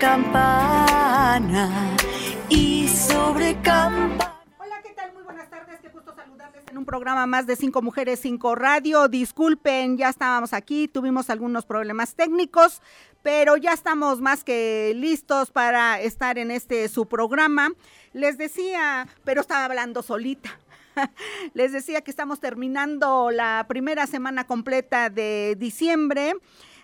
Campana y sobre campana. Hola, ¿qué tal? Muy buenas tardes. Qué gusto saludarles en un programa más de Cinco Mujeres, Cinco Radio. Disculpen, ya estábamos aquí, tuvimos algunos problemas técnicos, pero ya estamos más que listos para estar en este su programa. Les decía, pero estaba hablando solita. Les decía que estamos terminando la primera semana completa de diciembre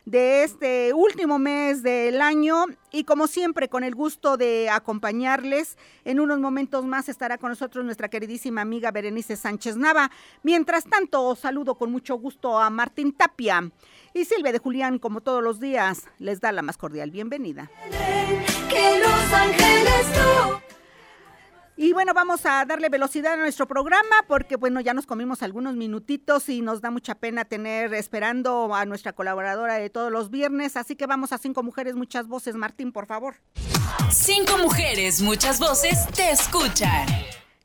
de este último mes del año y como siempre con el gusto de acompañarles. En unos momentos más estará con nosotros nuestra queridísima amiga Berenice Sánchez Nava. Mientras tanto, saludo con mucho gusto a Martín Tapia y Silvia de Julián, como todos los días, les da la más cordial bienvenida. Que los ángeles y bueno, vamos a darle velocidad a nuestro programa porque bueno, ya nos comimos algunos minutitos y nos da mucha pena tener esperando a nuestra colaboradora de todos los viernes, así que vamos a Cinco Mujeres, Muchas Voces. Martín, por favor. Cinco Mujeres, Muchas Voces te escuchan.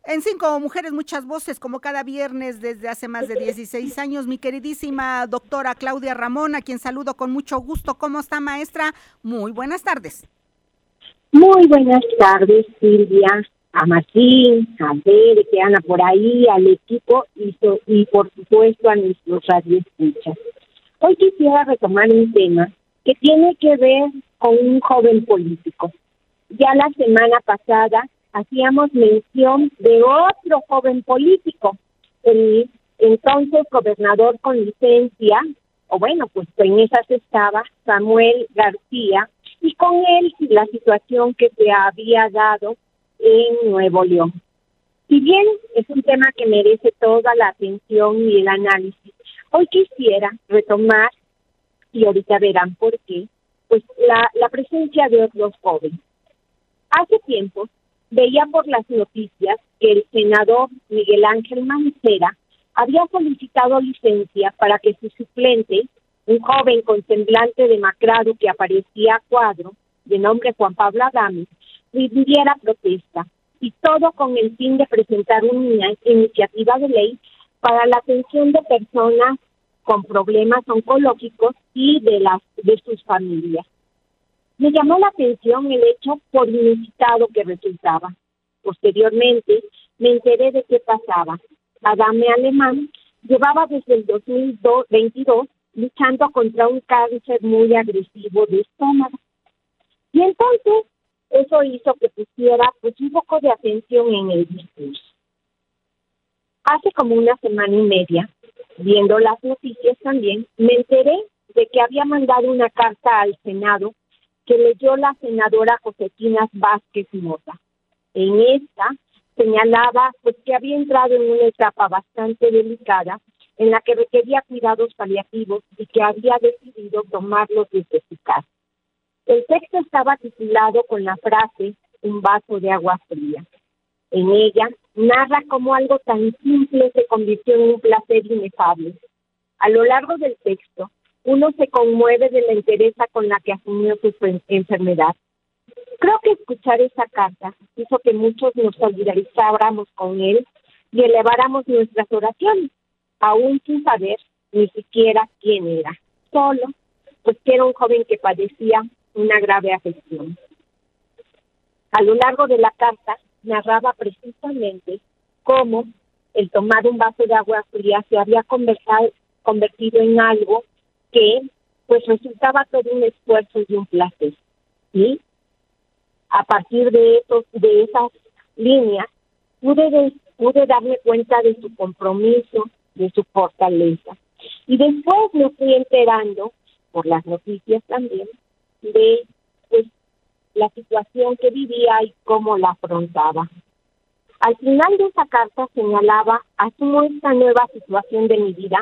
En Cinco Mujeres, Muchas Voces, como cada viernes desde hace más de 16 años, mi queridísima doctora Claudia Ramón, a quien saludo con mucho gusto. ¿Cómo está, maestra? Muy buenas tardes. Muy buenas tardes, Silvia a Martín, a Bere, que anda por ahí, al equipo y, y por supuesto a nuestros radioescuchas. Hoy quisiera retomar un tema que tiene que ver con un joven político. Ya la semana pasada hacíamos mención de otro joven político, el entonces gobernador con licencia, o bueno, pues en esas estaba Samuel García, y con él la situación que se había dado en Nuevo León. Si bien es un tema que merece toda la atención y el análisis, hoy quisiera retomar, y ahorita verán por qué, pues la, la presencia de otros jóvenes. Hace tiempo veía por las noticias que el senador Miguel Ángel Mancera había solicitado licencia para que su suplente, un joven con semblante demacrado que aparecía a cuadro, de nombre Juan Pablo Adame, rindiera protesta y todo con el fin de presentar una iniciativa de ley para la atención de personas con problemas oncológicos y de las de sus familias. Me llamó la atención el hecho por inusitado que resultaba. Posteriormente me enteré de qué pasaba. Adame Alemán llevaba desde el 2022 luchando contra un cáncer muy agresivo de estómago. Y entonces eso hizo que pusiera pues un poco de atención en el discurso. Hace como una semana y media, viendo las noticias también, me enteré de que había mandado una carta al Senado que leyó la senadora Josefina Vázquez Mota. En esta señalaba pues que había entrado en una etapa bastante delicada en la que requería cuidados paliativos y que había decidido tomarlos desde su casa. El texto estaba titulado con la frase un vaso de agua fría. En ella narra cómo algo tan simple se convirtió en un placer inefable. A lo largo del texto, uno se conmueve de la entereza con la que asumió su enfermedad. Creo que escuchar esa carta hizo que muchos nos solidarizáramos con él y eleváramos nuestras oraciones, aún sin saber ni siquiera quién era. Solo, pues que era un joven que padecía una grave afección. A lo largo de la carta narraba precisamente cómo el tomar un vaso de agua fría se había convertido en algo que pues resultaba todo un esfuerzo y un placer. Y a partir de esos, de esas líneas pude, pude darme cuenta de su compromiso, de su fortaleza. Y después me fui enterando, por las noticias también, de pues, la situación que vivía y cómo la afrontaba. Al final de esa carta señalaba, asumo esta nueva situación de mi vida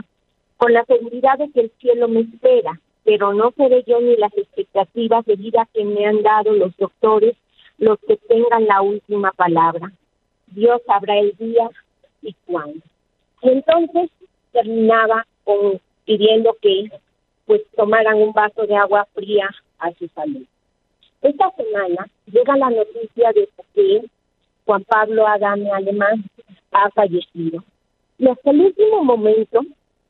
con la seguridad de que el cielo me espera, pero no seré yo ni las expectativas de vida que me han dado los doctores los que tengan la última palabra. Dios sabrá el día y cuándo. Y entonces terminaba con pidiendo que pues tomaran un vaso de agua fría a su salud. Esta semana llega la noticia de que Juan Pablo Adame Alemán ha fallecido. Y hasta el último momento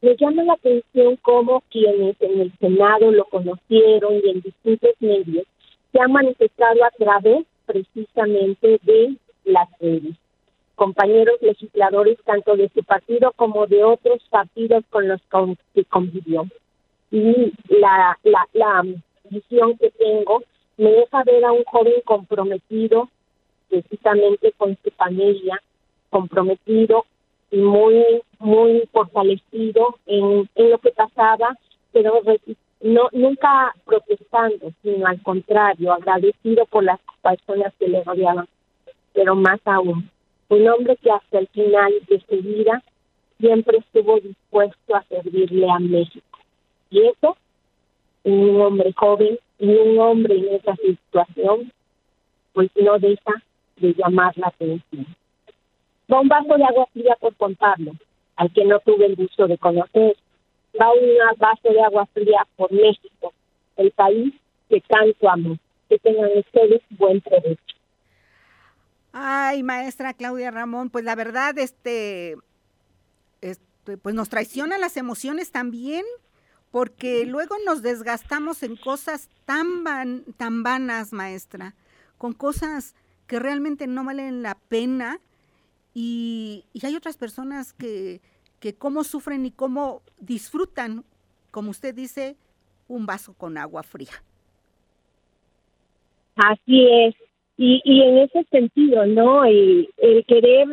me llama la atención cómo quienes en el Senado lo conocieron y en distintos medios se han manifestado a través precisamente de las redes. Compañeros legisladores tanto de su partido como de otros partidos con los que convivió. Y la, la, la visión que tengo me deja ver a un joven comprometido precisamente con su familia, comprometido y muy, muy fortalecido en, en lo que pasaba, pero no nunca protestando, sino al contrario, agradecido por las personas que le rodeaban, pero más aún, un hombre que hasta el final de su vida siempre estuvo dispuesto a servirle a México. Y eso, un hombre joven y un hombre en esa situación, pues no deja de llamar la atención. Vaso de agua fría por contarlo, al que no tuve el gusto de conocer, va un vaso de agua fría por México, el país que tanto amo. Que tengan ustedes buen provecho. Ay, maestra Claudia Ramón, pues la verdad, este, este, pues nos traicionan las emociones también, porque luego nos desgastamos en cosas tan, van, tan vanas, maestra, con cosas que realmente no valen la pena y, y hay otras personas que, que cómo sufren y cómo disfrutan, como usted dice, un vaso con agua fría. Así es. Y, y en ese sentido, ¿no? El, el querer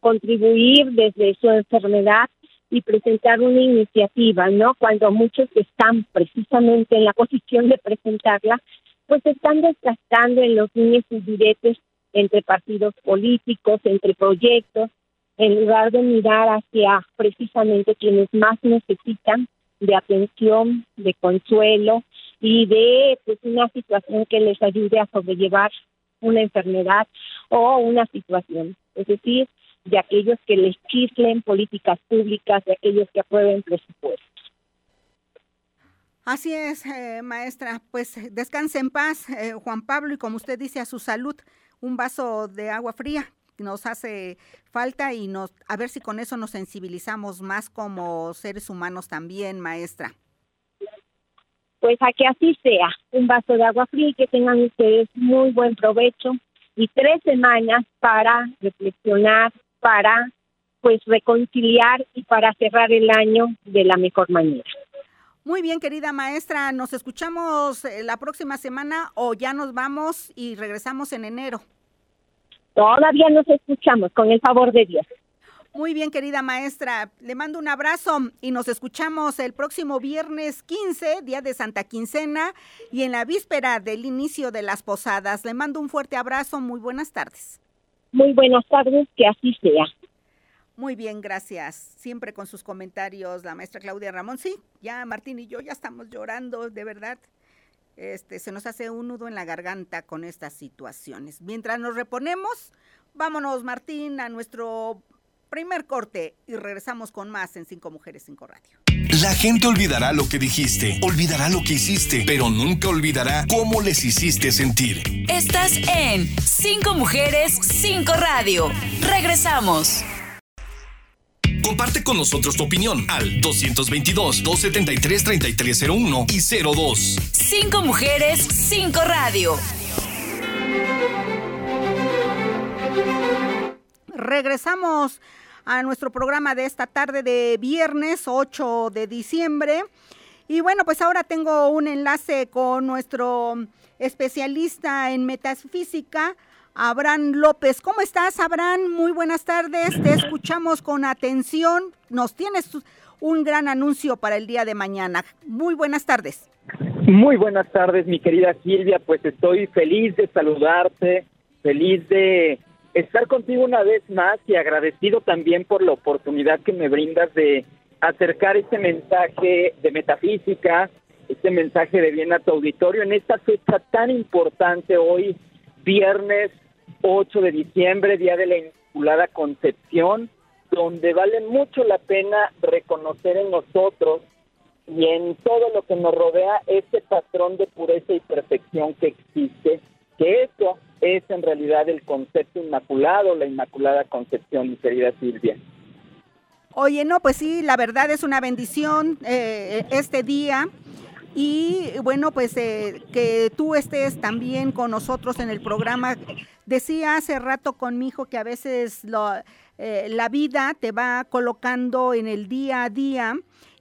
contribuir desde su enfermedad y presentar una iniciativa, ¿no? Cuando muchos están precisamente en la posición de presentarla, pues están desgastando en los niños y diretes entre partidos políticos, entre proyectos, en lugar de mirar hacia precisamente quienes más necesitan de atención, de consuelo y de pues, una situación que les ayude a sobrellevar una enfermedad o una situación. Es decir, de aquellos que les chislen políticas públicas, de aquellos que aprueben presupuestos. Así es, eh, maestra. Pues descanse en paz, eh, Juan Pablo, y como usted dice, a su salud, un vaso de agua fría nos hace falta y nos a ver si con eso nos sensibilizamos más como seres humanos también, maestra. Pues a que así sea, un vaso de agua fría y que tengan ustedes muy buen provecho y tres semanas para reflexionar, para pues reconciliar y para cerrar el año de la mejor manera. Muy bien, querida maestra, nos escuchamos eh, la próxima semana o ya nos vamos y regresamos en enero. Todavía nos escuchamos, con el favor de Dios. Muy bien, querida maestra. Le mando un abrazo y nos escuchamos el próximo viernes 15, día de Santa Quincena, y en la víspera del inicio de las posadas. Le mando un fuerte abrazo. Muy buenas tardes. Muy buenas tardes, que así sea. Muy bien, gracias. Siempre con sus comentarios, la maestra Claudia Ramón. Sí, ya Martín y yo ya estamos llorando, de verdad. Este, se nos hace un nudo en la garganta con estas situaciones. Mientras nos reponemos, vámonos, Martín, a nuestro primer corte y regresamos con más en Cinco Mujeres, Cinco Radio. La gente olvidará lo que dijiste, olvidará lo que hiciste, pero nunca olvidará cómo les hiciste sentir. Estás en Cinco Mujeres, Cinco Radio. Regresamos. Comparte con nosotros tu opinión al 222-273-3301 y 02. Cinco mujeres, cinco radio. Regresamos a nuestro programa de esta tarde de viernes 8 de diciembre. Y bueno, pues ahora tengo un enlace con nuestro especialista en metafísica, Abraham López. ¿Cómo estás, Abraham? Muy buenas tardes. Te escuchamos con atención. Nos tienes un gran anuncio para el día de mañana. Muy buenas tardes. Muy buenas tardes, mi querida Silvia. Pues estoy feliz de saludarte, feliz de estar contigo una vez más y agradecido también por la oportunidad que me brindas de acercar este mensaje de metafísica, este mensaje de bien a tu auditorio en esta fecha tan importante hoy, viernes 8 de diciembre, Día de la Inmaculada Concepción, donde vale mucho la pena reconocer en nosotros y en todo lo que nos rodea ese patrón de pureza y perfección que existe, que eso es en realidad el concepto inmaculado, la Inmaculada Concepción, mi querida Silvia. Oye, no, pues sí, la verdad es una bendición eh, este día Y bueno, pues eh, que tú estés también con nosotros en el programa. Decía hace rato con mi hijo que a veces eh, la vida te va colocando en el día a día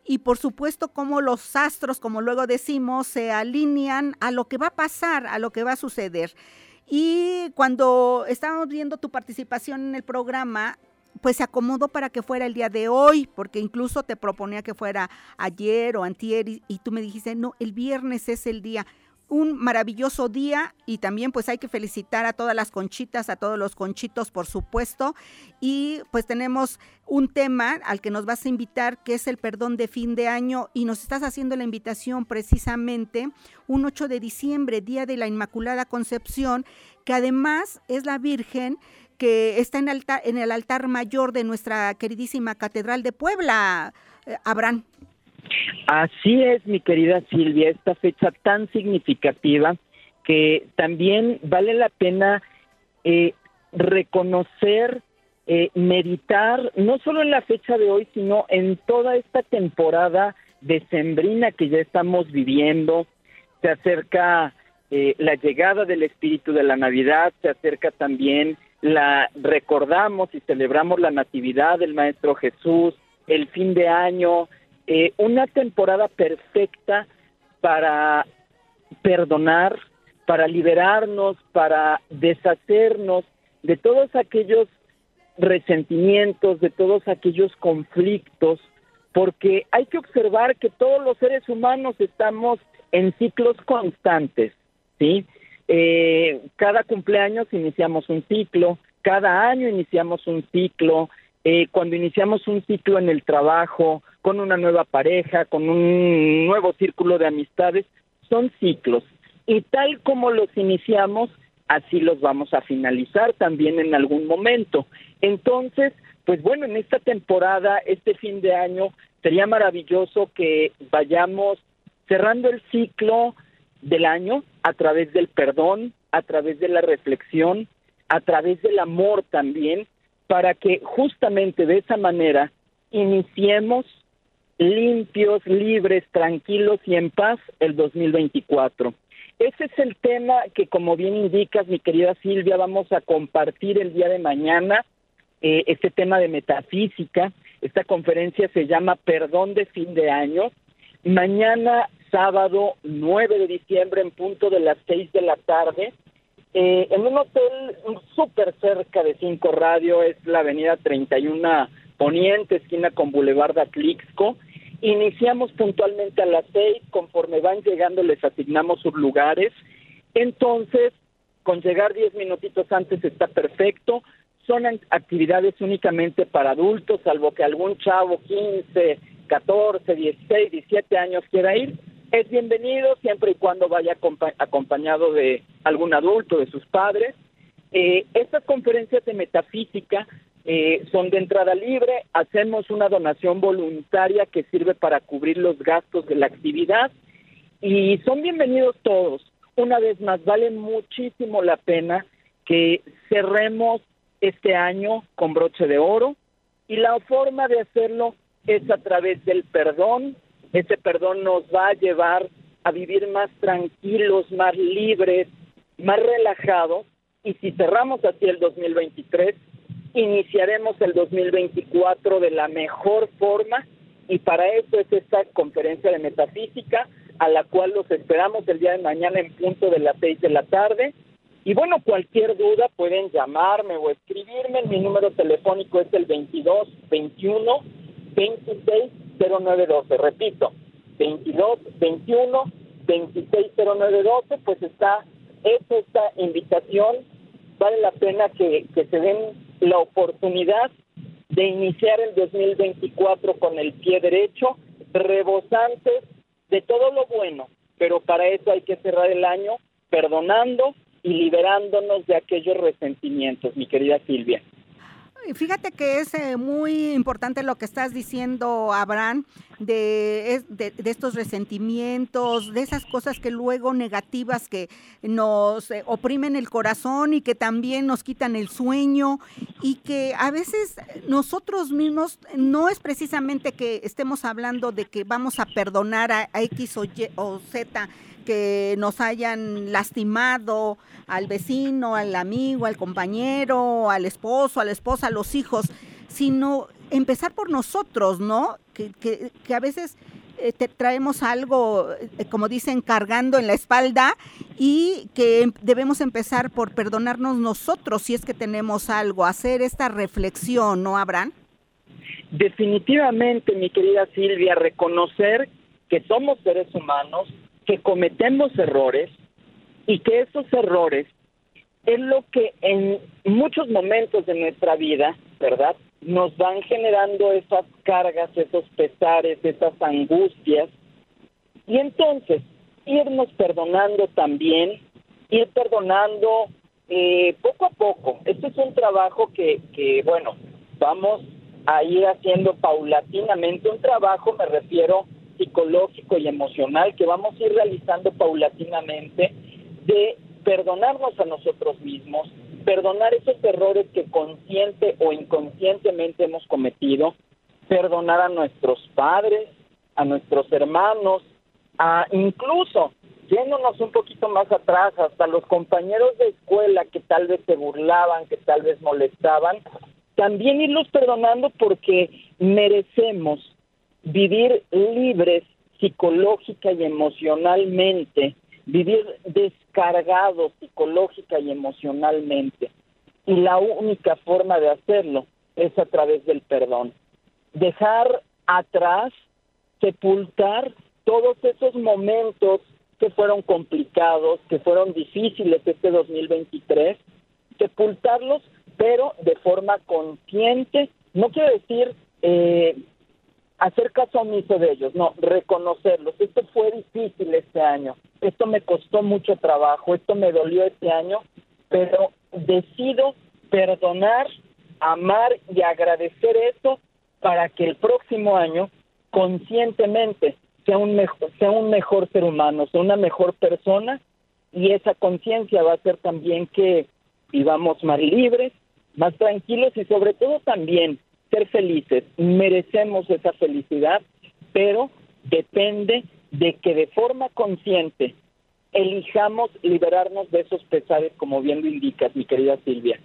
y por supuesto como los astros, como luego decimos, se alinean a lo que va a pasar, a lo que va a suceder. Y cuando estábamos viendo tu participación en el programa, pues se acomodó para que fuera el día de hoy, porque incluso te proponía que fuera ayer o antier y, tú me dijiste, no, el viernes es el día un maravilloso día y también pues hay que felicitar a todas las conchitas, a todos los conchitos por supuesto. Y pues tenemos un tema al que nos vas a invitar que es el perdón de fin de año y nos estás haciendo la invitación precisamente un 8 de diciembre, día de la Inmaculada Concepción, que además es la Virgen que está en, en el altar mayor de nuestra queridísima Catedral de Puebla, eh, Abraham. Así es, mi querida Silvia, esta fecha tan significativa que también vale la pena eh, reconocer, eh, meditar, no solo en la fecha de hoy, sino en toda esta temporada decembrina que ya estamos viviendo. Se acerca eh, la llegada del espíritu de la Navidad, se acerca también la recordamos y celebramos la natividad del Maestro Jesús, el fin de año, eh, una temporada perfecta para perdonar, para liberarnos, para deshacernos de todos aquellos resentimientos, de todos aquellos conflictos, porque hay que observar que todos los seres humanos estamos en ciclos constantes, ¿sí? Eh, cada cumpleaños iniciamos un ciclo, cada año iniciamos un ciclo, eh, cuando iniciamos un ciclo en el trabajo, con una nueva pareja, con un nuevo círculo de amistades, son ciclos. Y tal como los iniciamos, así los vamos a finalizar también en algún momento. Entonces, pues bueno, en esta temporada, este fin de año, sería maravilloso que vayamos cerrando el ciclo del año a través del perdón, a través de la reflexión, a través del amor también, para que justamente de esa manera iniciemos limpios, libres, tranquilos y en paz el 2024. Ese es el tema que, como bien indicas, mi querida Silvia, vamos a compartir el día de mañana, eh, este tema de metafísica. Esta conferencia se llama Perdón de fin de año. Mañana, sábado 9 de diciembre, en punto de las 6 de la tarde, eh, en un hotel súper cerca de Cinco Radio, es la avenida 31 Poniente, esquina con Boulevard Atlixco. Iniciamos puntualmente a las seis, conforme van llegando les asignamos sus lugares. Entonces, con llegar diez minutitos antes está perfecto. Son actividades únicamente para adultos, salvo que algún chavo 15, 14, 16, 17 años quiera ir es bienvenido siempre y cuando vaya acompañado de algún adulto, de sus padres. Eh, estas conferencias de metafísica eh, son de entrada libre, hacemos una donación voluntaria que sirve para cubrir los gastos de la actividad y son bienvenidos todos. Una vez más, vale muchísimo la pena que cerremos este año con broche de oro y la forma de hacerlo es a través del perdón, ese perdón nos va a llevar a vivir más tranquilos, más libres, más relajados. Y si cerramos así el 2023, iniciaremos el 2024 de la mejor forma. Y para eso es esta conferencia de metafísica, a la cual los esperamos el día de mañana en punto de las seis de la tarde. Y bueno, cualquier duda pueden llamarme o escribirme. Mi número telefónico es el 22 21 26 0912. Repito, 22 21 26 0912, pues está hecha esta invitación. Vale la pena que, que se den la oportunidad de iniciar el 2024 con el pie derecho, rebosantes de todo lo bueno, pero para eso hay que cerrar el año perdonando y liberándonos de aquellos resentimientos, mi querida Silvia. Fíjate que es eh, muy importante lo que estás diciendo, Abraham, de, de, estos resentimientos, de esas cosas que luego negativas que nos eh, oprimen el corazón y que también nos quitan el sueño y que a veces nosotros mismos no es precisamente que estemos hablando de que vamos a perdonar a, a X o, y, o Z que nos hayan lastimado al vecino, al amigo, al compañero, al esposo, a la esposa, a los hijos, sino empezar por nosotros, ¿no? Que, que, que a veces eh, te traemos algo, eh, como dicen, cargando en la espalda y que em, debemos empezar por perdonarnos nosotros si es que tenemos algo, hacer esta reflexión, ¿no, Abraham? Definitivamente, mi querida Silvia, reconocer que somos seres humanos, que cometemos errores y que esos errores es lo que en muchos momentos de nuestra vida, ¿verdad? Nos van generando esas cargas, esos pesares, esas angustias. Y entonces, irnos perdonando también, ir perdonando eh, poco a poco. Este es un trabajo que, que, bueno, vamos a ir haciendo paulatinamente. Un trabajo, me refiero, psicológico y emocional que vamos a ir realizando paulatinamente de perdonarnos a nosotros mismos, perdonar esos errores que consciente o inconscientemente hemos cometido, perdonar a nuestros padres, a nuestros hermanos, a incluso yéndonos un poquito más atrás, hasta los compañeros de escuela que tal vez se burlaban, que tal vez molestaban, también irlos perdonando porque merecemos vivir libres psicológica y emocionalmente, vivir descargados psicológica y emocionalmente. Y la única forma de hacerlo es a través del perdón. Dejar atrás, sepultar todos esos momentos que fueron complicados, que fueron difíciles este 2023, sepultarlos, pero de forma consciente. No quiero decir eh, hacer caso omiso de ellos, no, reconocerlos. Esto fue difícil este año, esto me costó mucho trabajo, esto me dolió este año, pero decido perdonar, amar y agradecer eso para que el próximo año conscientemente sea un mejor, sea un mejor ser humano, sea una mejor persona y esa conciencia va a hacer también que vivamos más libres, más tranquilos y sobre todo también ser felices, merecemos esa felicidad, pero depende de que de forma consciente elijamos liberarnos de esos pesares, como bien lo indicas, mi querida Silvia.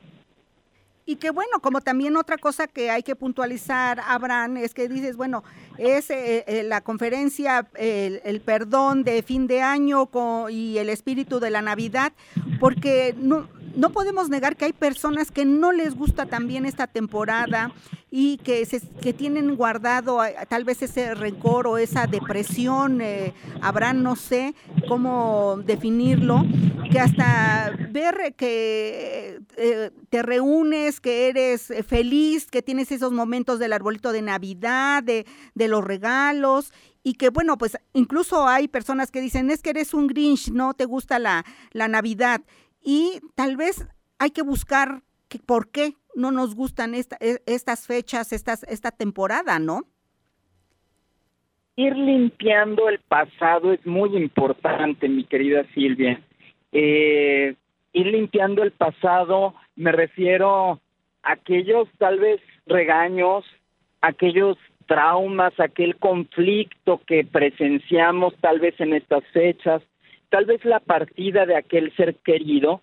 Y que bueno, como también otra cosa que hay que puntualizar, Abraham, es que dices, bueno, es eh, eh, la conferencia, el, el, perdón de fin de año con, y el espíritu de la Navidad, porque no, no podemos negar que hay personas que no les gusta también esta temporada y que, tienen guardado tal vez ese rencor o esa depresión, eh, habrá no sé cómo definirlo, que hasta ver que eh, te reúnes, que eres feliz, que tienes esos momentos del arbolito de Navidad, de, de los regalos y que bueno, pues incluso hay personas que dicen, es que eres un Grinch, no te gusta la Navidad y tal vez hay que buscar que, por qué no nos gustan esta, e, estas fechas, estas, esta temporada, ¿no? Ir limpiando el pasado es muy importante, mi querida Silvia. Eh, ir limpiando el pasado, me refiero a aquellos tal vez regaños, aquellos traumas, aquel conflicto que presenciamos tal vez en estas fechas, tal vez la partida de aquel ser querido,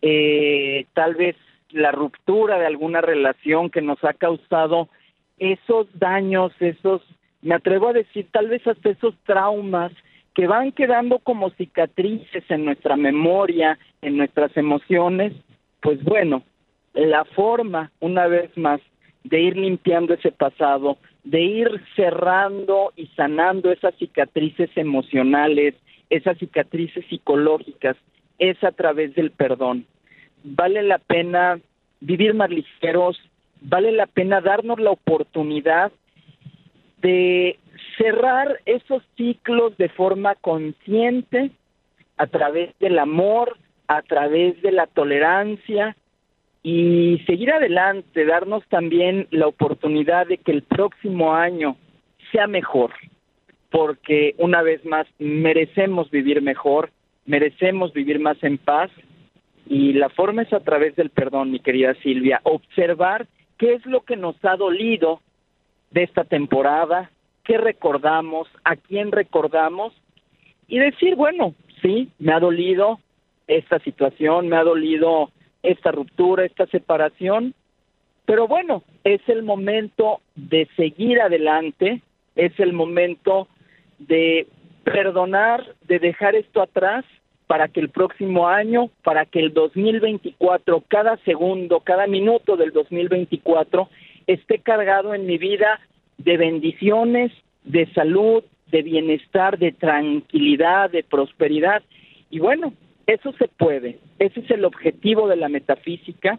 eh, tal vez la ruptura de alguna relación que nos ha causado esos daños, esos, me atrevo a decir, tal vez hasta esos traumas que van quedando como cicatrices en nuestra memoria, en nuestras emociones, pues bueno, la forma, una vez más, de ir limpiando ese pasado, de ir cerrando y sanando esas cicatrices emocionales, esas cicatrices psicológicas, es a través del perdón. Vale la pena vivir más ligeros, vale la pena darnos la oportunidad de cerrar esos ciclos de forma consciente a través del amor, a través de la tolerancia y seguir adelante, darnos también la oportunidad de que el próximo año sea mejor, porque una vez más merecemos vivir mejor, merecemos vivir más en paz y la forma es a través del perdón, mi querida Silvia, observar qué es lo que nos ha dolido de esta temporada, qué recordamos, a quién recordamos y decir, bueno, sí, me ha dolido esta situación, me ha dolido esta ruptura, esta separación, pero bueno, es el momento de seguir adelante, es el momento de perdonar, de dejar esto atrás para que el próximo año, para que el 2024, cada segundo, cada minuto del 2024 esté cargado en mi vida de bendiciones, de salud, de bienestar, de tranquilidad, de prosperidad. Y bueno, eso se puede. Ese es el objetivo de la metafísica,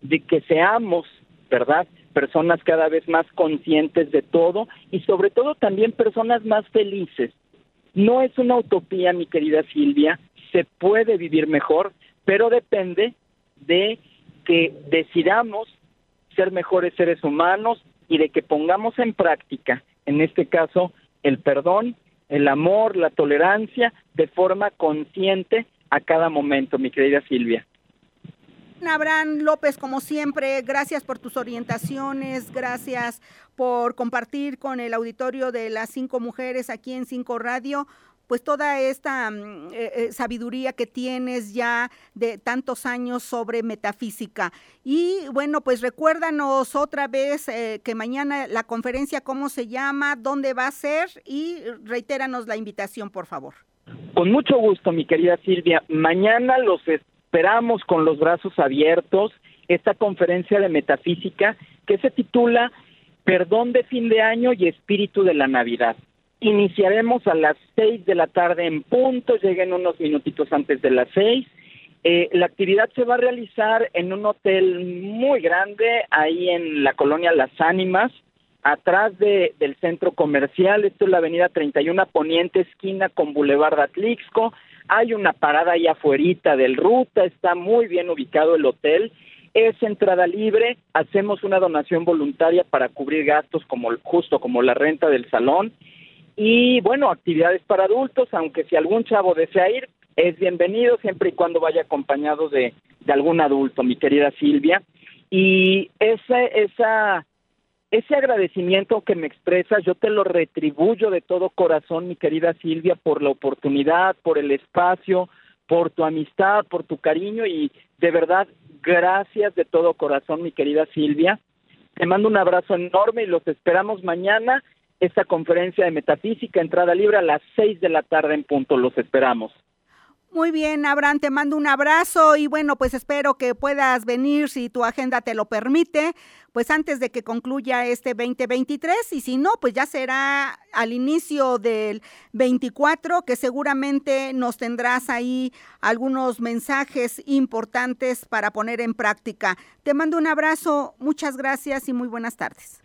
de que seamos, ¿verdad? Personas cada vez más conscientes de todo y sobre todo también personas más felices. No es una utopía, mi querida Silvia, se puede vivir mejor, pero depende de que decidamos ser mejores seres humanos y de que pongamos en práctica, en este caso, el perdón, el amor, la tolerancia, de forma consciente a cada momento, mi querida Silvia. Abraham López, como siempre, gracias por tus orientaciones, gracias por compartir con el auditorio de las cinco mujeres aquí en Cinco Radio pues toda esta mm, eh, eh, sabiduría que tienes ya de tantos años sobre metafísica. Y bueno, pues recuérdanos otra vez eh, que mañana la conferencia, cómo se llama, dónde va a ser y reitéranos la invitación, por favor. Con mucho gusto, mi querida Silvia. Mañana los esperamos con los brazos abiertos. Esta conferencia de metafísica que se titula Perdón de fin de año y espíritu de la Navidad. Iniciaremos a las seis de la tarde en punto, lleguen unos minutitos antes de las seis. Eh, la actividad se va a realizar en un hotel muy grande, ahí en la colonia Las Ánimas, atrás de, del centro comercial. Esto es la avenida 31 Poniente, esquina con Boulevard Atlixco. Hay una parada ahí afuerita del ruta, está muy bien ubicado el hotel. Es entrada libre, hacemos una donación voluntaria para cubrir gastos como justo como la renta del salón y bueno, actividades para adultos, aunque si algún chavo desea ir, es bienvenido siempre y cuando vaya acompañado de, de algún adulto, mi querida Silvia. Y ese, esa, ese agradecimiento que me expresas, yo te lo retribuyo de todo corazón, mi querida Silvia, por la oportunidad, por el espacio, por tu amistad, por tu cariño y de verdad, gracias de todo corazón, mi querida Silvia. Te mando un abrazo enorme y los esperamos mañana esta conferencia de metafísica, entrada libre a las seis de la tarde en punto. Los esperamos. Muy bien, Abraham, te mando un abrazo y bueno, pues espero que puedas venir si tu agenda te lo permite, pues antes de que concluya este 2023 y si no, pues ya será al inicio del 24 que seguramente nos tendrás ahí algunos mensajes importantes para poner en práctica. Te mando un abrazo, muchas gracias y muy buenas tardes.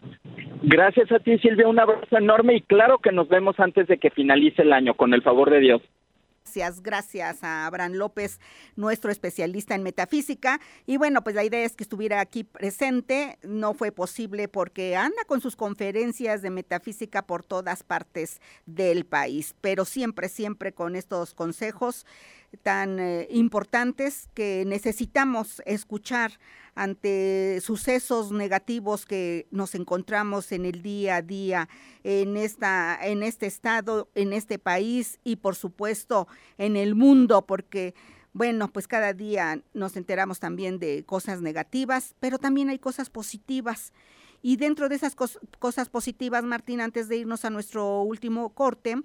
Gracias a ti, Silvia, un abrazo enorme y claro que nos vemos antes de que finalice el año, con el favor de Dios. Gracias, gracias a Abraham López, nuestro especialista en metafísica. Y bueno, pues la idea es que estuviera aquí presente. No fue posible porque anda con sus conferencias de metafísica por todas partes del país, pero siempre, siempre con estos consejos tan eh, importantes que necesitamos escuchar ante sucesos negativos que nos encontramos en el día a día en esta en este estado, en este país y por supuesto en el mundo porque bueno, pues cada día nos enteramos también de cosas negativas, pero también hay cosas positivas. Y dentro de esas cosas positivas, Martín, antes de irnos a nuestro último corte,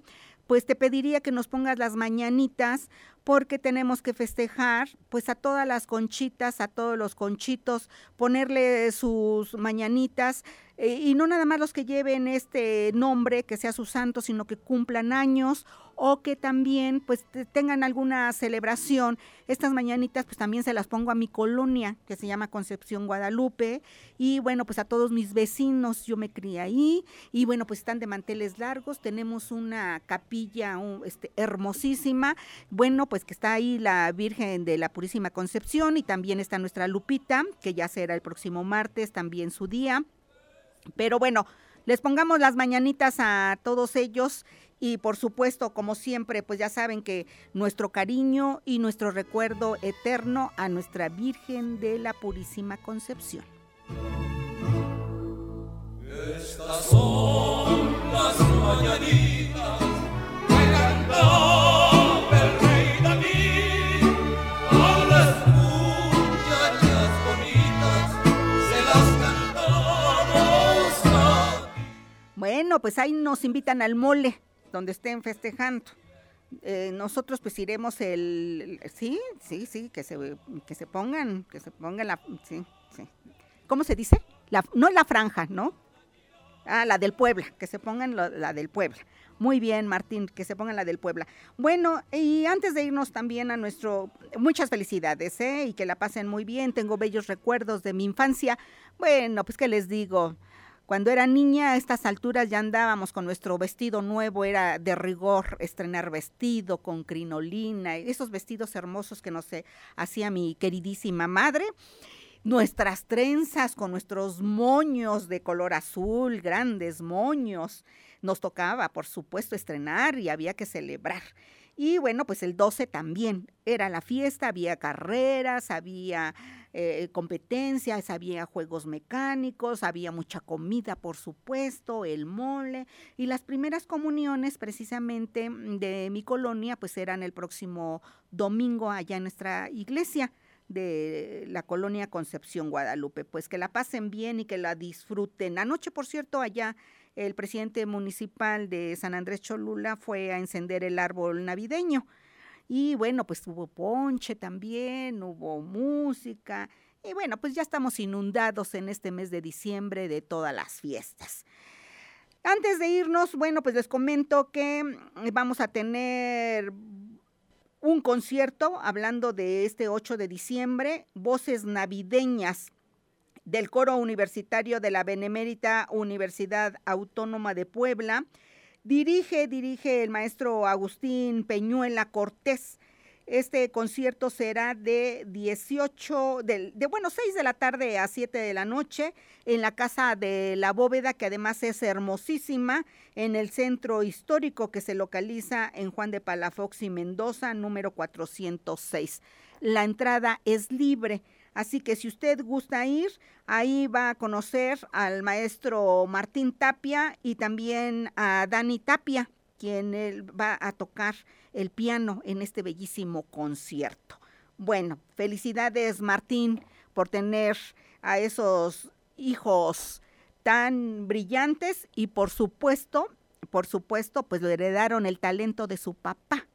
pues te pediría que nos pongas las mañanitas porque tenemos que festejar pues a todas las conchitas, a todos los conchitos, ponerle sus mañanitas eh, y no nada más los que lleven este nombre, que sea su santo, sino que cumplan años o que también pues tengan alguna celebración. Estas mañanitas pues también se las pongo a mi colonia que se llama Concepción Guadalupe y bueno pues a todos mis vecinos, yo me crié ahí y bueno pues están de manteles largos, tenemos una capilla este, hermosísima, bueno pues pues que está ahí la Virgen de la Purísima Concepción y también está nuestra Lupita, que ya será el próximo martes, también su día. Pero bueno, les pongamos las mañanitas a todos ellos y por supuesto, como siempre, pues ya saben que nuestro cariño y nuestro recuerdo eterno a nuestra Virgen de la Purísima Concepción. Pues ahí nos invitan al mole, donde estén festejando. Eh, nosotros pues iremos el, sí, sí, sí, que se que se pongan, que se pongan la sí, sí. ¿Cómo se dice? La, no la franja, ¿no? Ah, la del Puebla, que se pongan lo- la del Puebla. Muy bien, Martín, que se pongan la del Puebla. Bueno, y antes de irnos también a nuestro, muchas felicidades, ¿eh? Y que la pasen muy bien. Tengo bellos recuerdos de mi infancia. Bueno, pues qué les digo. Cuando era niña, a estas alturas ya andábamos con nuestro vestido nuevo, era de rigor estrenar vestido con crinolina, esos vestidos hermosos que nos hacía mi queridísima madre nuestras trenzas con nuestros moños de color azul, grandes moños. Nos tocaba, por supuesto, estrenar y había que celebrar. Y bueno, pues el 12 también era la fiesta, había carreras, había eh, competencias, había juegos mecánicos, había mucha comida, por supuesto, el mole. Y las primeras comuniones precisamente de mi colonia, pues eran el próximo domingo allá en nuestra iglesia de la colonia Concepción Guadalupe. Pues que la pasen bien y que la disfruten. Anoche, por cierto, allá el presidente municipal de San Andrés Cholula fue a encender el árbol navideño. Y bueno, pues hubo ponche también, hubo música. Y bueno, pues ya estamos inundados en este mes de diciembre de todas las fiestas. Antes de irnos, bueno, pues les comento que mm, vamos a tener un concierto hablando de este 8 de diciembre, Voces Navideñas del Coro Universitario de la Benemérita Universidad Autónoma de Puebla. Dirige, dirige el maestro Agustín Peñuela Cortés. Este concierto será de 18, de, de, bueno, 6 de la tarde a 7 de la noche en la Casa de la Bóveda, que además es hermosísima, en el centro histórico que se localiza en Juan de Palafox y Mendoza, número 406. La entrada es libre. Así que si usted gusta ir, ahí va a conocer al maestro Martín Tapia y también a Dani Tapia, quien él va a tocar el piano en este bellísimo concierto. Bueno, felicidades Martín por tener a esos hijos tan brillantes y por supuesto, por supuesto, pues lo heredaron el talento de su papá.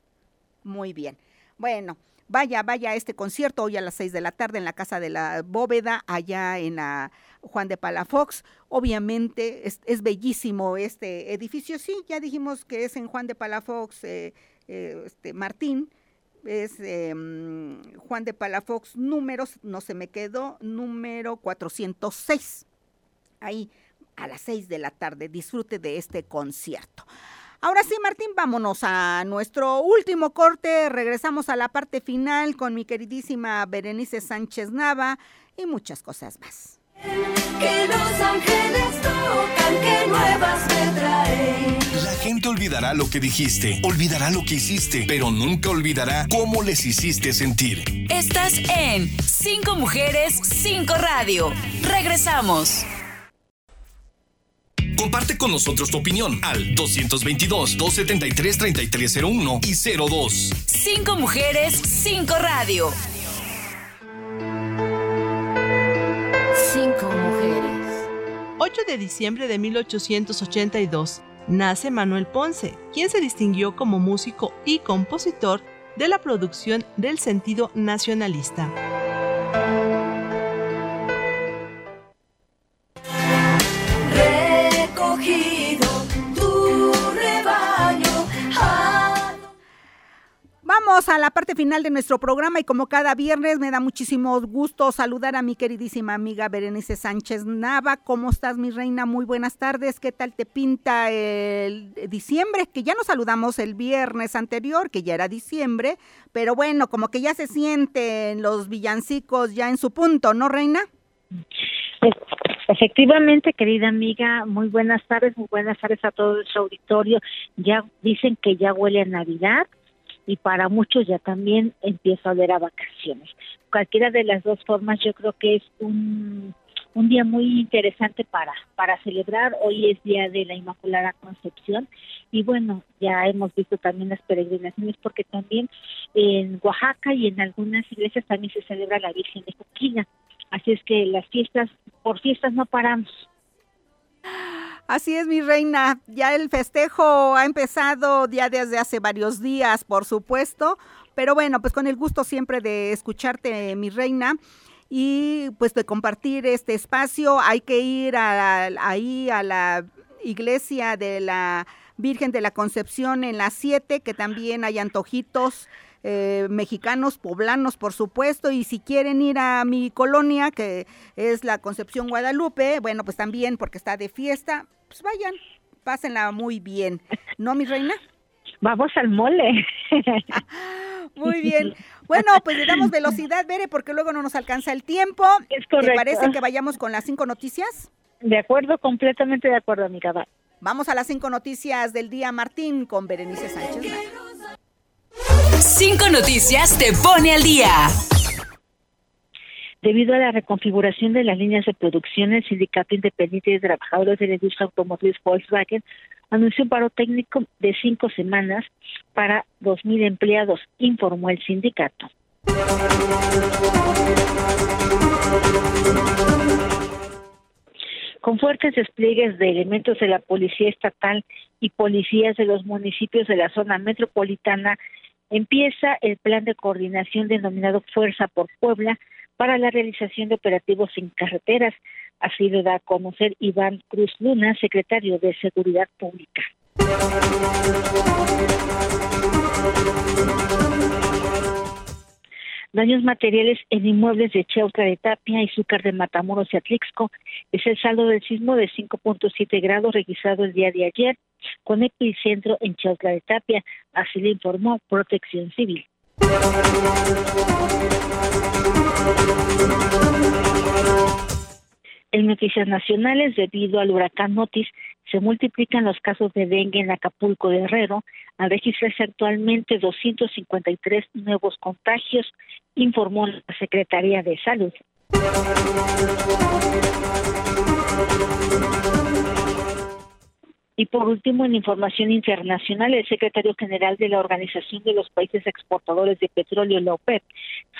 Muy bien. Bueno, vaya, vaya a este concierto hoy a las seis de la tarde en la Casa de la Bóveda, allá en la Juan de Palafox. Obviamente es, bellísimo este edificio. Sí, ya dijimos que es en Juan de Palafox, eh, eh, este, Martín. Es eh, Juan de Palafox, números, no se me quedó, número 406. Ahí a las seis de la tarde. Disfrute de este concierto. Ahora sí, Martín, vámonos a nuestro último corte. Regresamos a la parte final con mi queridísima Berenice Sánchez Nava y muchas cosas más. Que los ángeles tocan, que nuevas me traen. La gente olvidará lo que dijiste, olvidará lo que hiciste, pero nunca olvidará cómo les hiciste sentir. Estás en Cinco Mujeres, Cinco Radio. Regresamos. Comparte con nosotros tu opinión al 222-273-3301 y 02. Cinco Mujeres, Cinco Radio. Cinco mujeres. 8 de diciembre de 1882 nace Manuel Ponce, quien se distinguió como músico y compositor de la producción del sentido nacionalista. Vamos a la parte final de nuestro programa y como cada viernes me da muchísimo gusto saludar a mi queridísima amiga Berenice Sánchez Nava. ¿Cómo estás, mi reina? Muy buenas tardes. ¿Qué tal te pinta el diciembre? Que ya nos saludamos el viernes anterior, que ya era diciembre, pero bueno, como que ya se sienten los villancicos ya en su punto, ¿no, reina? Efectivamente, querida amiga, muy buenas tardes, muy buenas tardes a todo su auditorio. Ya dicen que ya huele a Navidad y para muchos ya también empieza a oler a vacaciones. Cualquiera de las dos formas yo creo que es un, un día muy interesante para, para celebrar. Hoy es Día de la Inmaculada Concepción y bueno, ya hemos visto también las peregrinaciones porque también en Oaxaca y en algunas iglesias también se celebra la Virgen de Joquina. Así es que las fiestas, por fiestas no paramos. Así es, mi reina. Ya el festejo ha empezado ya desde hace varios días, por supuesto. Pero bueno, pues con el gusto siempre de escucharte, mi reina. Y pues de compartir este espacio, hay que ir a, ahí a la iglesia de la Virgen de la Concepción en las 7, que también hay antojitos eh, mexicanos, poblanos, por supuesto, y si quieren ir a mi colonia, que es la Concepción Guadalupe, bueno, pues también porque está de fiesta, pues vayan, pásenla muy bien, ¿no, mi reina? Vamos al mole. Muy bien. Bueno, pues le damos velocidad, Bere, porque luego no nos alcanza el tiempo. Es correcto. ¿Te parece que vayamos con las cinco noticias? De acuerdo, completamente de acuerdo, amiga. Va. Vamos a las cinco noticias del día, Martín, con Berenice Sánchez. Cinco noticias te pone al día. Debido a la reconfiguración de las líneas de producción, el Sindicato Independiente de Trabajadores de la Industria Automotriz Volkswagen anunció un paro técnico de cinco semanas para 2.000 empleados, informó el sindicato. Con fuertes despliegues de elementos de la Policía Estatal y policías de los municipios de la zona metropolitana, empieza el plan de coordinación denominado Fuerza por Puebla para la realización de operativos en carreteras. Así lo da a conocer Iván Cruz Luna, secretario de Seguridad Pública. Daños materiales en inmuebles de Cheutla de Tapia, Izúcar de Matamoros y Atlixco es el saldo del sismo de 5.7 grados registrado el día de ayer con epicentro en Cheutla de Tapia, así le informó Protección Civil. En noticias nacionales, debido al huracán Otis, se multiplican los casos de dengue en Acapulco de Herrero, al registrarse actualmente 253 nuevos contagios, informó la Secretaría de Salud. Por último, en información internacional, el secretario general de la Organización de los Países Exportadores de Petróleo, la OPEP,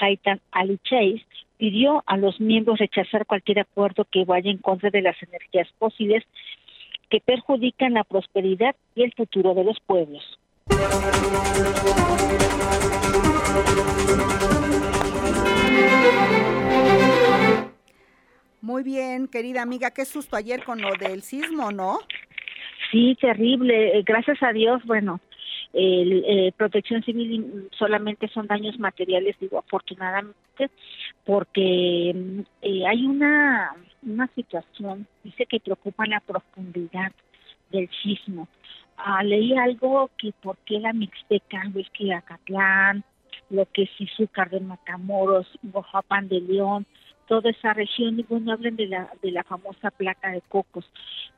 Haitan Ali Chase, pidió a los miembros rechazar cualquier acuerdo que vaya en contra de las energías fósiles que perjudican la prosperidad y el futuro de los pueblos. Muy bien, querida amiga, qué susto ayer con lo del sismo, ¿no? Sí, terrible. Eh, Gracias a Dios, bueno, el, eh, Protección Civil solamente son daños materiales, digo afortunadamente, porque mm, eh, hay una una situación, dice que preocupa la profundidad del sismo. Ah, leí algo que por qué la Mixteca, y Acatlán, lo que es Izúcar de Matamoros, Oaxapan de León, toda esa región, y bueno, hablan de la, de la famosa placa de cocos.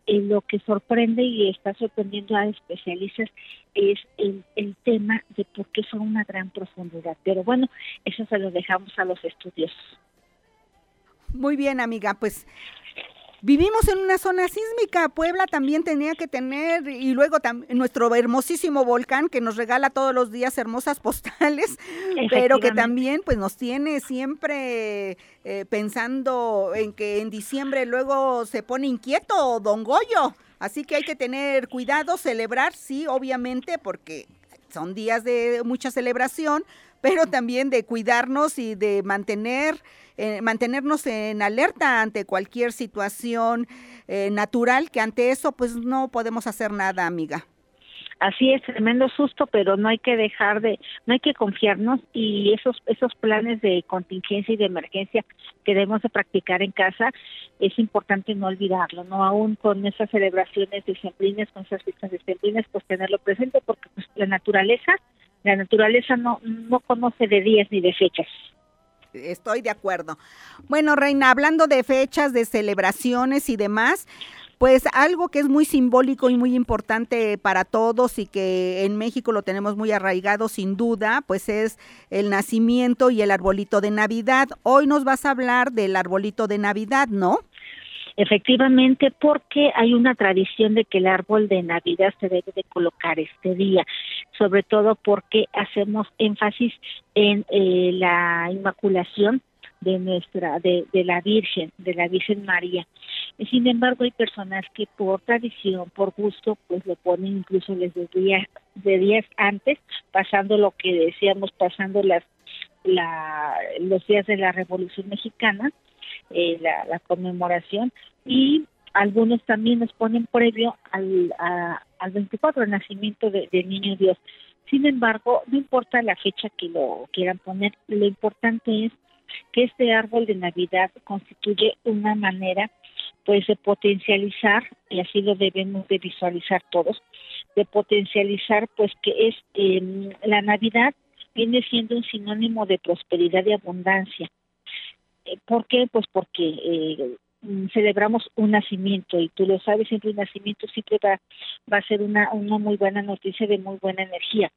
Eh, lo que sorprende y está sorprendiendo a especialistas es el, el tema de por qué son una gran profundidad. Pero bueno, eso se lo dejamos a los estudiosos. Muy bien, amiga, pues vivimos en una zona sísmica. Puebla también tenía que tener, y luego nuestro hermosísimo volcán que nos regala todos los días hermosas postales, pero que también pues nos tiene siempre eh, pensando en que en diciembre luego se pone inquieto Don Goyo. Así que hay que tener cuidado, celebrar, sí, obviamente, porque son días de mucha celebración, pero también de cuidarnos y de mantener eh, mantenernos en alerta ante cualquier situación eh, natural, que ante eso pues no podemos hacer nada, amiga. Así es, tremendo susto, pero no hay que dejar de, no hay que confiarnos y esos esos planes de contingencia y de emergencia que debemos de practicar en casa es importante no olvidarlo, no aún con esas celebraciones decembrinas, con esas fiestas decembrinas, pues tenerlo presente porque pues, la naturaleza, la naturaleza no no conoce de días ni de fechas. Estoy de acuerdo. Bueno, Reina, hablando de fechas, de celebraciones y demás, pues algo que es muy simbólico y muy importante para todos y que en México lo tenemos muy arraigado sin duda, pues es el nacimiento y el arbolito de Navidad. Hoy nos vas a hablar del arbolito de Navidad, ¿no? Efectivamente, porque hay una tradición de que el árbol de Navidad se debe de colocar este día, sobre todo porque hacemos énfasis en eh, la Inmaculación de nuestra, de, de la Virgen, de la Virgen María. Sin embargo, hay personas que por tradición, por gusto, pues lo ponen incluso desde días, de días antes, pasando lo que decíamos, pasando las la, los días de la Revolución Mexicana, eh, la, conmemoración, y algunos también nos ponen previo al, a- al 24, el nacimiento de- del niño Dios. Sin embargo, no importa la fecha que lo quieran poner, lo importante es que este árbol de Navidad constituye una manera pues de potencializar, y así lo debemos de visualizar todos, de potencializar pues que es em, la Navidad viene siendo un sinónimo de prosperidad y abundancia. Eh, ¿Por qué? Pues porque eh, mm, celebramos un nacimiento y tú lo sabes, siempre un nacimiento siempre va, va a ser una, una muy buena noticia de muy buena energía.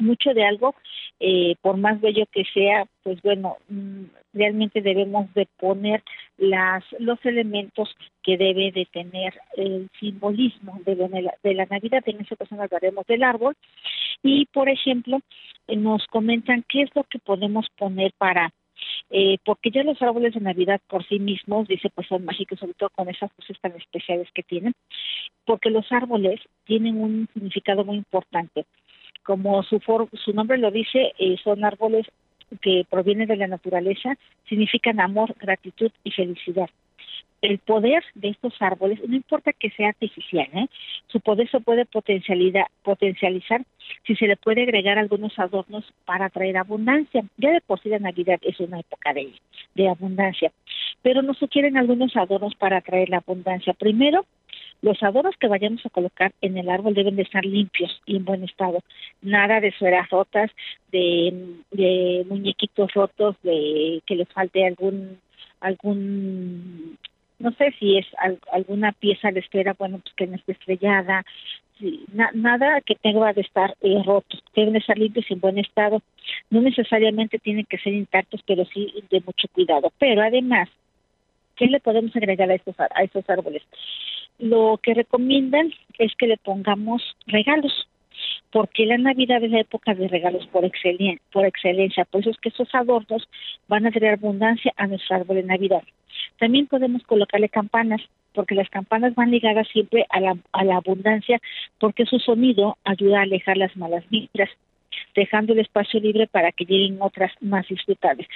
Mucho de algo, eh, por más bello que sea, pues bueno, mm, realmente debemos de poner las los elementos que debe de tener el simbolismo de la, de la Navidad. En esta ocasión hablaremos del árbol y, por ejemplo, eh, nos comentan qué es lo que podemos poner para eh, porque ya los árboles de Navidad por sí mismos, dice, pues son mágicos, sobre todo con esas cosas tan especiales que tienen, porque los árboles tienen un significado muy importante. Como su, for- su nombre lo dice, eh, son árboles que provienen de la naturaleza, significan amor, gratitud y felicidad. El poder de estos árboles, no importa que sea artificial, ¿eh? su poder se puede potencializar si se le puede agregar algunos adornos para traer abundancia. Ya de por sí la Navidad es una época de, abundancia, pero nos sugieren algunos adornos para traer la abundancia. Primero, los adornos que vayamos a colocar en el árbol deben de estar limpios y en buen estado. Nada de sueras rotas, de, de muñequitos rotos, de que les falte algún algún no sé si es al- alguna pieza de esfera, bueno, pues que no esté estrellada, sí, na- nada que tenga de estar eh, rotos, deben estar limpios y en buen estado. No necesariamente tienen que ser intactos, pero sí de mucho cuidado. Pero además, ¿qué le podemos agregar a estos, a estos árboles? Lo que recomiendan es que le pongamos regalos, porque la Navidad es la época de regalos por excelencia, por excelencia. Por eso es que esos adornos van a traer abundancia a nuestro árbol de Navidad. También podemos colocarle campanas, porque las campanas van ligadas siempre a la, a la abundancia, porque su sonido ayuda a alejar las malas vibras, dejando el espacio libre para que lleguen otras más disfrutables.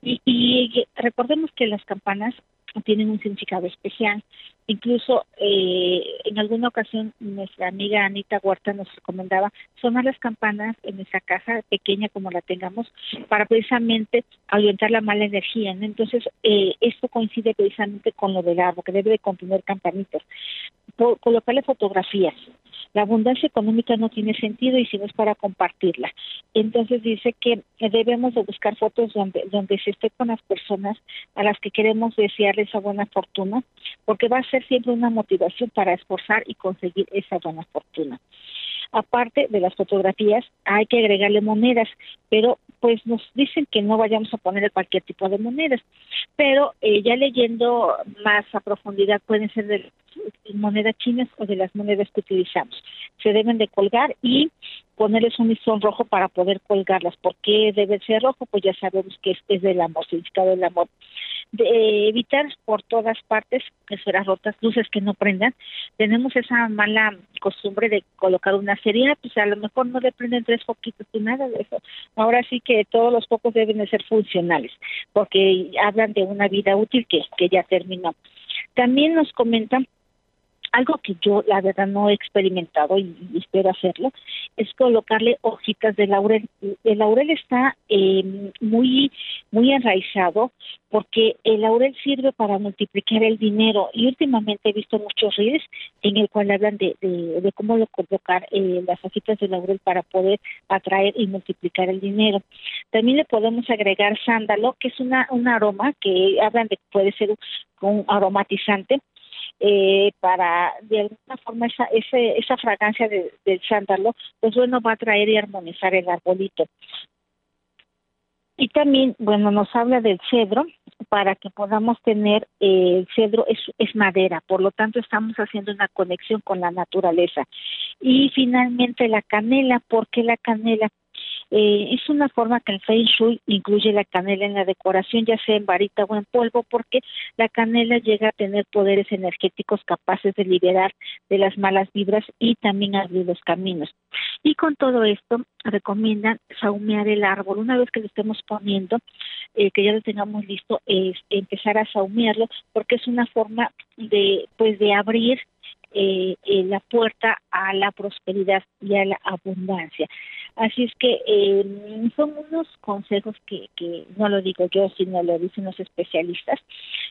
Y, y recordemos que las campanas tienen un significado especial. Incluso eh, en alguna ocasión nuestra amiga Anita Huerta nos recomendaba sonar las campanas en nuestra casa, pequeña como la tengamos, para precisamente ahuyentar la mala energía. Entonces, eh, esto coincide precisamente con lo del árbol, que debe de contener campanitas. Por, colocarle fotografías. La abundancia económica no tiene sentido y si no es para compartirla. Entonces dice que debemos de buscar fotos donde, donde se esté con las personas a las que queremos desearles esa buena fortuna, porque va a ser siempre una motivación para esforzar y conseguir esa buena fortuna. Aparte de las fotografías, hay que agregarle monedas, pero pues nos dicen que no vayamos a poner cualquier tipo de monedas, pero eh, ya leyendo más a profundidad pueden ser de monedas chinas o de las monedas que utilizamos. Se deben de colgar y ponerles un listón rojo para poder colgarlas. ¿Por qué debe ser rojo? Pues ya sabemos que es, es del amor, significado del amor. De, eh, evitar por todas partes esferas rotas, luces que no prendan. Tenemos esa mala costumbre de colocar una serie, pues a lo mejor no le prenden tres foquitos y nada de eso. Ahora sí que todos los focos deben de ser funcionales, porque hablan de una vida útil que, que ya terminó. También nos comentan algo que yo la verdad no he experimentado y, espero hacerlo, es colocarle hojitas de laurel. El laurel está eh, muy, muy enraizado porque el laurel sirve para multiplicar el dinero y últimamente he visto muchos reels en el cual hablan de, de, cómo lo colocar eh, las hojitas de laurel para poder atraer y multiplicar el dinero. También le podemos agregar sándalo, que es una, un aroma que hablan de que puede ser un aromatizante eh, para de alguna forma esa ese, esa fragancia de, del sándalo pues bueno va a traer y armonizar el arbolito. Y también bueno nos habla del cedro para que podamos tener eh, el cedro es, es madera por lo tanto estamos haciendo una conexión con la naturaleza. Y finalmente la canela porque la canela eh, es una forma que el Feng Shui incluye la canela en la decoración, ya sea en varita o en polvo, porque la canela llega a tener poderes energéticos capaces de liberar de las malas vibras y también abrir los caminos. Y con todo esto, recomiendan saumear el árbol. Una vez que lo estemos poniendo, eh, que ya lo tengamos listo, es empezar a saumearlo, porque es una forma de, pues, de abrir eh, eh, la puerta a la prosperidad y a la abundancia. Así es que eh, son unos consejos que, que no lo digo yo, sino lo dicen los especialistas.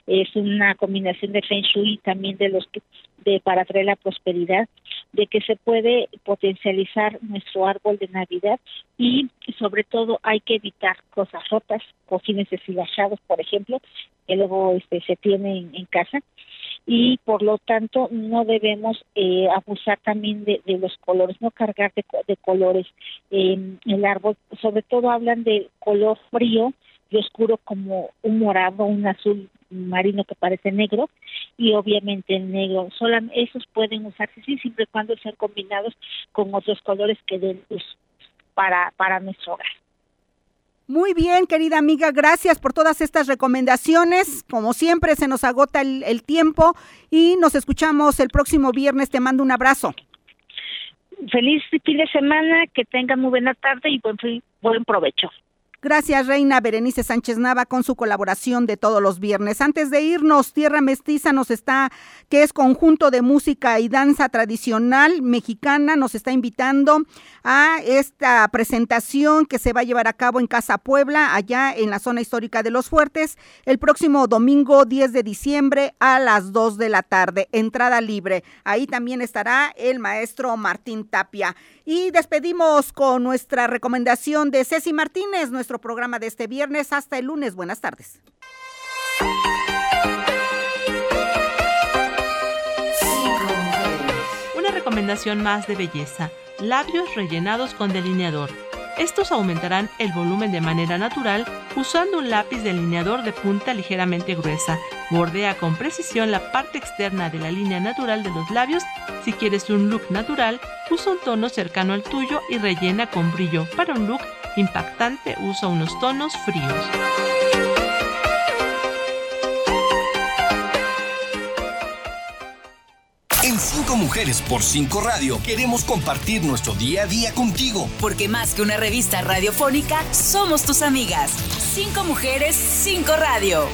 Es una combinación de Feng Shui también de los que, de para traer la prosperidad, de que se puede potencializar nuestro árbol de Navidad y sobre todo hay que evitar cosas rotas, cojines deshilachados, por ejemplo, que luego este, se tienen en casa y por lo tanto no debemos eh, abusar también de, de, los colores, no cargar de, de colores eh, el árbol, sobre todo hablan de color frío y oscuro como un morado, un azul marino que parece negro y obviamente el negro. Solamente esos pueden usarse sí, siempre y cuando sean combinados con otros colores que den luz para, para nuestro hogar. Muy bien, querida amiga, gracias por todas estas recomendaciones. Como siempre, se nos agota el, el, tiempo y nos escuchamos el próximo viernes. Te mando un abrazo. Feliz fin de semana, que tengan muy buena tarde y buen, buen provecho. Gracias, Reina Berenice Sánchez Nava, con su colaboración de todos los viernes. Antes de irnos, Tierra Mestiza nos está, que es conjunto de música y danza tradicional mexicana, nos está invitando a esta presentación que se va a llevar a cabo en Casa Puebla, allá en la zona histórica de Los Fuertes, el próximo domingo 10 de diciembre a las 2 de la tarde. Entrada libre. Ahí también estará el maestro Martín Tapia. Y despedimos con nuestra recomendación de Ceci Martínez, nuestro programa de este viernes. Hasta el lunes. Buenas tardes. Una recomendación más de belleza. Labios rellenados con delineador. Estos aumentarán el volumen de manera natural usando un lápiz delineador de punta ligeramente gruesa. Bordea con precisión la parte externa de la línea natural de los labios. Si quieres un look natural, usa un tono cercano al tuyo y rellena con brillo. Para un look impactante, usa unos tonos fríos. En 5 Mujeres por 5 Radio queremos compartir nuestro día a día contigo. Porque más que una revista radiofónica, somos tus amigas. 5 Mujeres, 5 Radio.